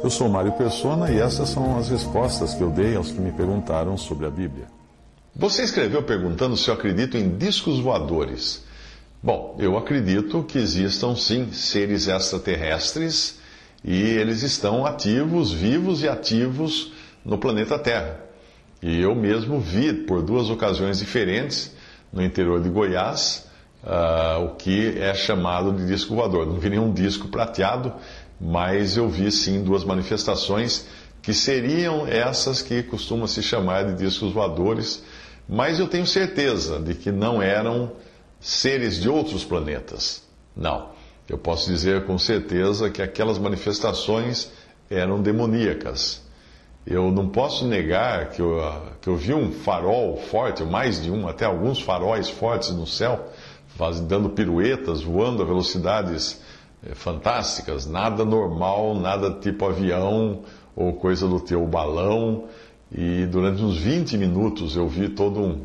Eu sou Mário Persona e essas são as respostas que eu dei aos que me perguntaram sobre a Bíblia. Você escreveu perguntando se eu acredito em discos voadores. Bom, eu acredito que existam sim seres extraterrestres e eles estão ativos, vivos e ativos no planeta Terra. E eu mesmo vi por duas ocasiões diferentes no interior de Goiás uh, o que é chamado de disco voador. Não vi nenhum disco prateado, mas eu vi sim duas manifestações que seriam essas que costumam se chamar de discos voadores, mas eu tenho certeza de que não eram seres de outros planetas. Não. Eu posso dizer com certeza que aquelas manifestações eram demoníacas. Eu não posso negar que eu, que eu vi um farol forte, mais de um, até alguns faróis fortes no céu, dando piruetas, voando a velocidades fantásticas, nada normal, nada tipo avião ou coisa do teu balão. E durante uns 20 minutos eu vi todo um,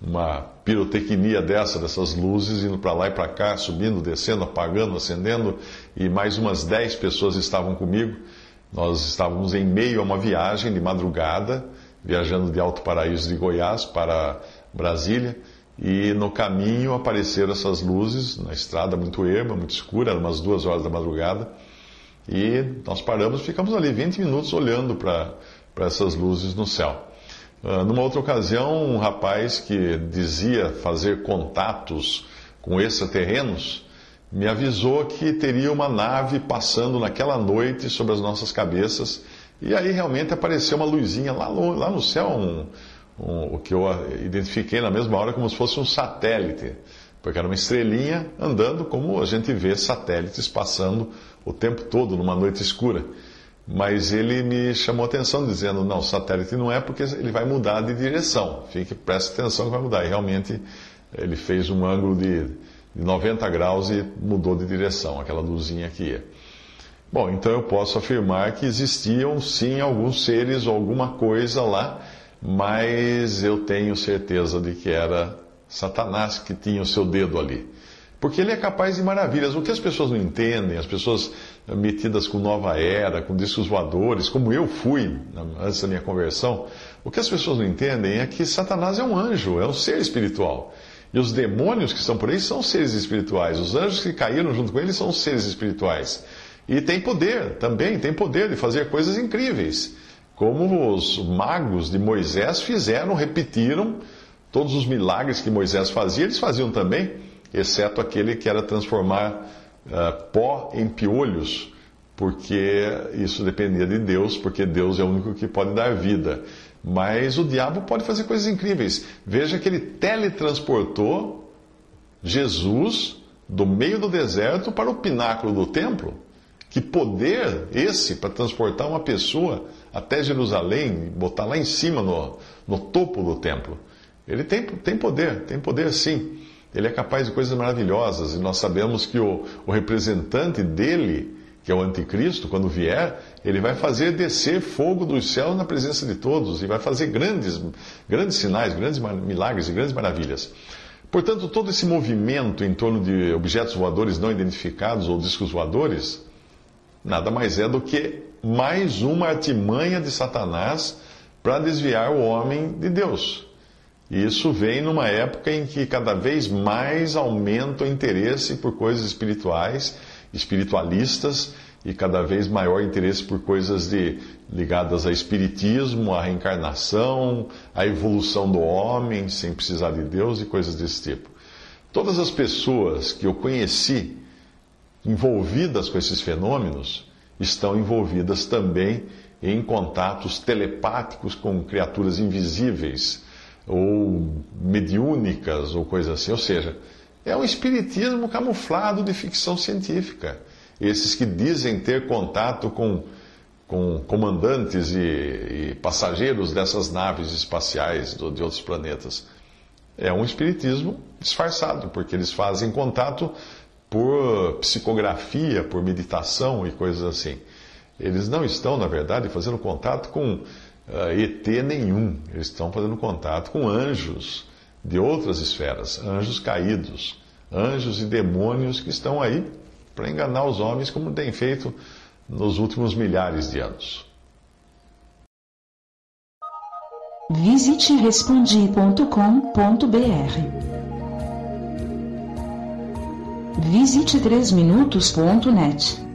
uma pirotecnia dessa, dessas luzes, indo para lá e para cá, subindo, descendo, apagando, acendendo, e mais umas 10 pessoas estavam comigo. Nós estávamos em meio a uma viagem de madrugada, viajando de Alto Paraíso de Goiás para Brasília, e no caminho apareceram essas luzes, na estrada muito erma, muito escura, eram umas duas horas da madrugada, e nós paramos, ficamos ali 20 minutos olhando para essas luzes no céu. Ah, numa outra ocasião, um rapaz que dizia fazer contatos com extraterrenos me avisou que teria uma nave passando naquela noite sobre as nossas cabeças. E aí realmente apareceu uma luzinha lá lá no céu, um, um, o que eu identifiquei na mesma hora como se fosse um satélite, porque era uma estrelinha andando como a gente vê satélites passando o tempo todo numa noite escura. Mas ele me chamou a atenção dizendo, não, satélite não é porque ele vai mudar de direção. Fique, preste atenção que vai mudar. E realmente ele fez um ângulo de, de 90 graus e mudou de direção, aquela luzinha que ia. Bom, então eu posso afirmar que existiam sim alguns seres ou alguma coisa lá, mas eu tenho certeza de que era Satanás que tinha o seu dedo ali. Porque ele é capaz de maravilhas. O que as pessoas não entendem, as pessoas metidas com nova era, com discos voadores, como eu fui antes da minha conversão, o que as pessoas não entendem é que Satanás é um anjo, é um ser espiritual. E os demônios que estão por aí são seres espirituais. Os anjos que caíram junto com ele são seres espirituais. E tem poder também, tem poder de fazer coisas incríveis. Como os magos de Moisés fizeram, repetiram todos os milagres que Moisés fazia, eles faziam também exceto aquele que era transformar uh, pó em piolhos, porque isso dependia de Deus, porque Deus é o único que pode dar vida. Mas o diabo pode fazer coisas incríveis. Veja que ele teletransportou Jesus do meio do deserto para o pináculo do templo. Que poder esse para transportar uma pessoa até Jerusalém, botar lá em cima, no, no topo do templo? Ele tem, tem poder, tem poder sim. Ele é capaz de coisas maravilhosas e nós sabemos que o, o representante dele, que é o anticristo, quando vier, ele vai fazer descer fogo dos céus na presença de todos e vai fazer grandes, grandes sinais, grandes milagres e grandes maravilhas. Portanto, todo esse movimento em torno de objetos voadores não identificados ou discos voadores, nada mais é do que mais uma artimanha de Satanás para desviar o homem de Deus. E isso vem numa época em que cada vez mais aumenta o interesse por coisas espirituais, espiritualistas, e cada vez maior interesse por coisas de, ligadas a espiritismo, a reencarnação, a evolução do homem sem precisar de Deus e coisas desse tipo. Todas as pessoas que eu conheci envolvidas com esses fenômenos estão envolvidas também em contatos telepáticos com criaturas invisíveis ou mediúnicas ou coisa assim. Ou seja, É um espiritismo camuflado de ficção científica. Esses que dizem ter contato com, com comandantes e, e passageiros dessas naves espaciais do, de outros planetas. É um espiritismo disfarçado, porque eles fazem contato por psicografia, por meditação e coisas assim. Eles não estão, na verdade, fazendo contato com uh, eh, ET nenhum. Eles estão fazendo contato com anjos de outras esferas, anjos caídos, anjos e demônios que estão aí para enganar os homens, como tem feito nos últimos milhares de anos. Visite respondi.com.br. Visite 3minutos.net.